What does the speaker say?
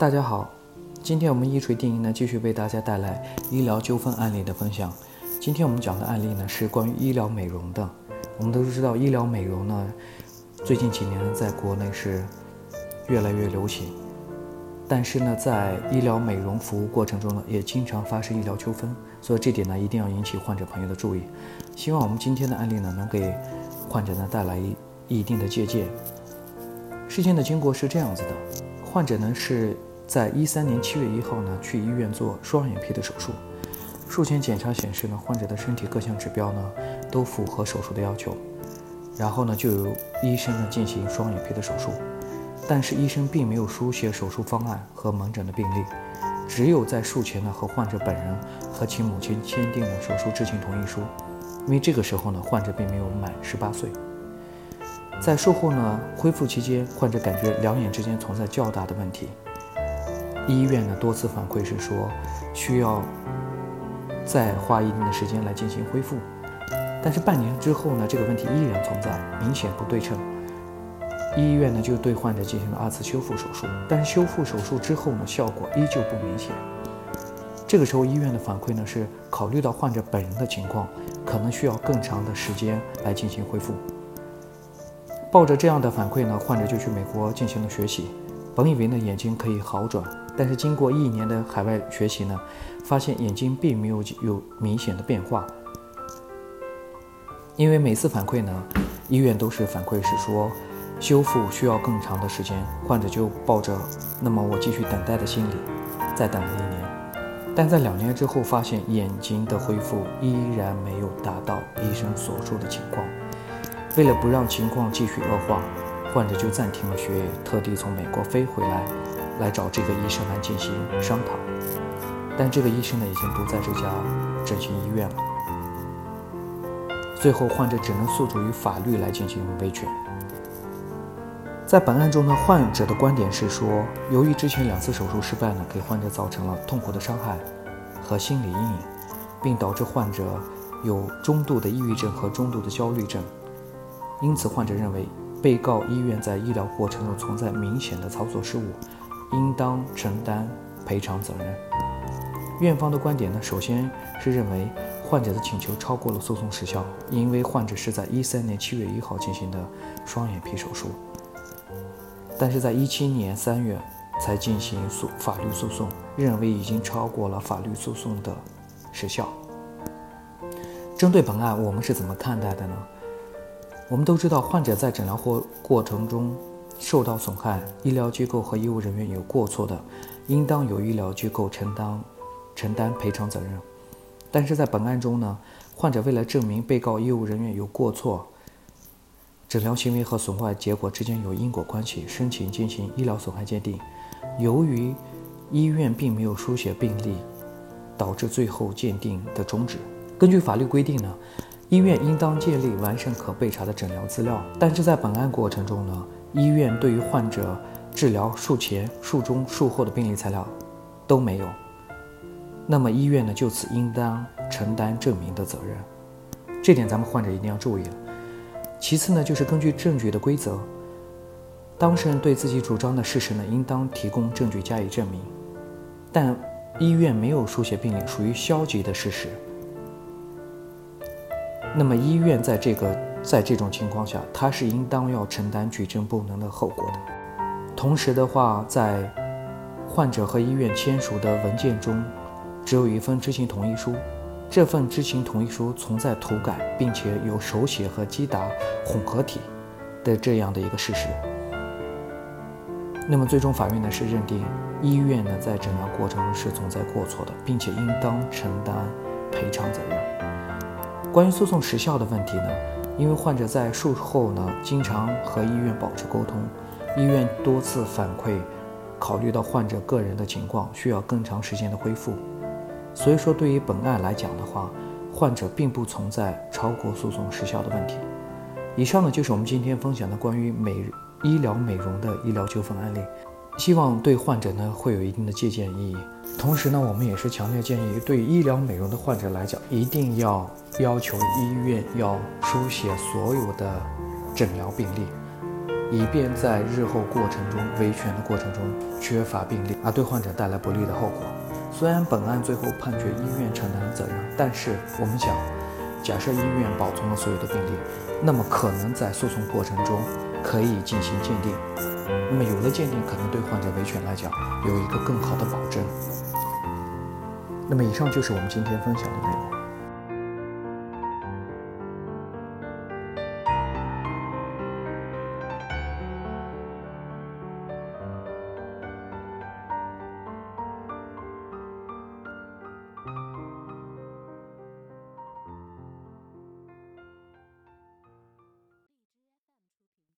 大家好，今天我们一锤定音呢，继续为大家带来医疗纠纷案例的分享。今天我们讲的案例呢，是关于医疗美容的。我们都知道，医疗美容呢，最近几年，在国内是越来越流行。但是呢，在医疗美容服务过程中呢，也经常发生医疗纠纷，所以这点呢，一定要引起患者朋友的注意。希望我们今天的案例呢，能给患者呢带来一一定的借鉴。事件的经过是这样子的，患者呢是。在一三年七月一号呢，去医院做双眼皮的手术。术前检查显示呢，患者的身体各项指标呢都符合手术的要求。然后呢，就由医生呢进行双眼皮的手术。但是医生并没有书写手术方案和门诊的病历，只有在术前呢和患者本人和其母亲签订了手术知情同意书。因为这个时候呢，患者并没有满十八岁。在术后呢恢复期间，患者感觉两眼之间存在较大的问题。医院呢多次反馈是说需要再花一定的时间来进行恢复，但是半年之后呢，这个问题依然存在，明显不对称。医院呢就对患者进行了二次修复手术，但是修复手术之后呢，效果依旧不明显。这个时候医院的反馈呢是考虑到患者本人的情况，可能需要更长的时间来进行恢复。抱着这样的反馈呢，患者就去美国进行了学习，本以为呢眼睛可以好转。但是经过一年的海外学习呢，发现眼睛并没有有明显的变化。因为每次反馈呢，医院都是反馈是说修复需要更长的时间，患者就抱着那么我继续等待的心理，再等了一年。但在两年之后，发现眼睛的恢复依然没有达到医生所说的情况。为了不让情况继续恶化，患者就暂停了学业，特地从美国飞回来。来找这个医生来进行商讨，但这个医生呢已经不在这家整形医院了。最后，患者只能诉诸于法律来进行维权。在本案中呢，患者的观点是说，由于之前两次手术失败呢，给患者造成了痛苦的伤害和心理阴影，并导致患者有中度的抑郁症和中度的焦虑症，因此患者认为被告医院在医疗过程中存在明显的操作失误。应当承担赔偿责任。院方的观点呢，首先是认为患者的请求超过了诉讼时效，因为患者是在一三年七月一号进行的双眼皮手术，但是在一七年三月才进行诉法律诉讼，认为已经超过了法律诉讼的时效。针对本案，我们是怎么看待的呢？我们都知道，患者在诊疗过过程中。受到损害，医疗机构和医务人员有过错的，应当由医疗机构承担承担赔偿责任。但是在本案中呢，患者为了证明被告医务人员有过错，诊疗行为和损害结果之间有因果关系，申请进行医疗损害鉴定。由于医院并没有书写病历，导致最后鉴定的终止。根据法律规定呢，医院应当建立完善可备查的诊疗资料。但是在本案过程中呢，医院对于患者治疗术前、术中、术后的病历材料都没有，那么医院呢就此应当承担证明的责任，这点咱们患者一定要注意了。其次呢，就是根据证据的规则，当事人对自己主张的事实呢，应当提供证据加以证明，但医院没有书写病历，属于消极的事实，那么医院在这个。在这种情况下，他是应当要承担举证不能的后果的。同时的话，在患者和医院签署的文件中，只有一份知情同意书，这份知情同意书存在涂改，并且有手写和击打混合体的这样的一个事实。那么，最终法院呢是认定医院呢在诊疗过程中是存在过错的，并且应当承担赔偿责任。关于诉讼时效的问题呢？因为患者在术后呢，经常和医院保持沟通，医院多次反馈，考虑到患者个人的情况，需要更长时间的恢复，所以说对于本案来讲的话，患者并不存在超过诉讼时效的问题。以上呢就是我们今天分享的关于美医疗美容的医疗纠纷案例。希望对患者呢会有一定的借鉴意义。同时呢，我们也是强烈建议，对医疗美容的患者来讲，一定要要求医院要书写所有的诊疗病历，以便在日后过程中维权的过程中缺乏病例，而对患者带来不利的后果。虽然本案最后判决医院承担责任，但是我们想，假设医院保存了所有的病例，那么可能在诉讼过程中可以进行鉴定。那么有了鉴定，可能对患者维权来讲有一个更好的保证。那么以上就是我们今天分享的内容。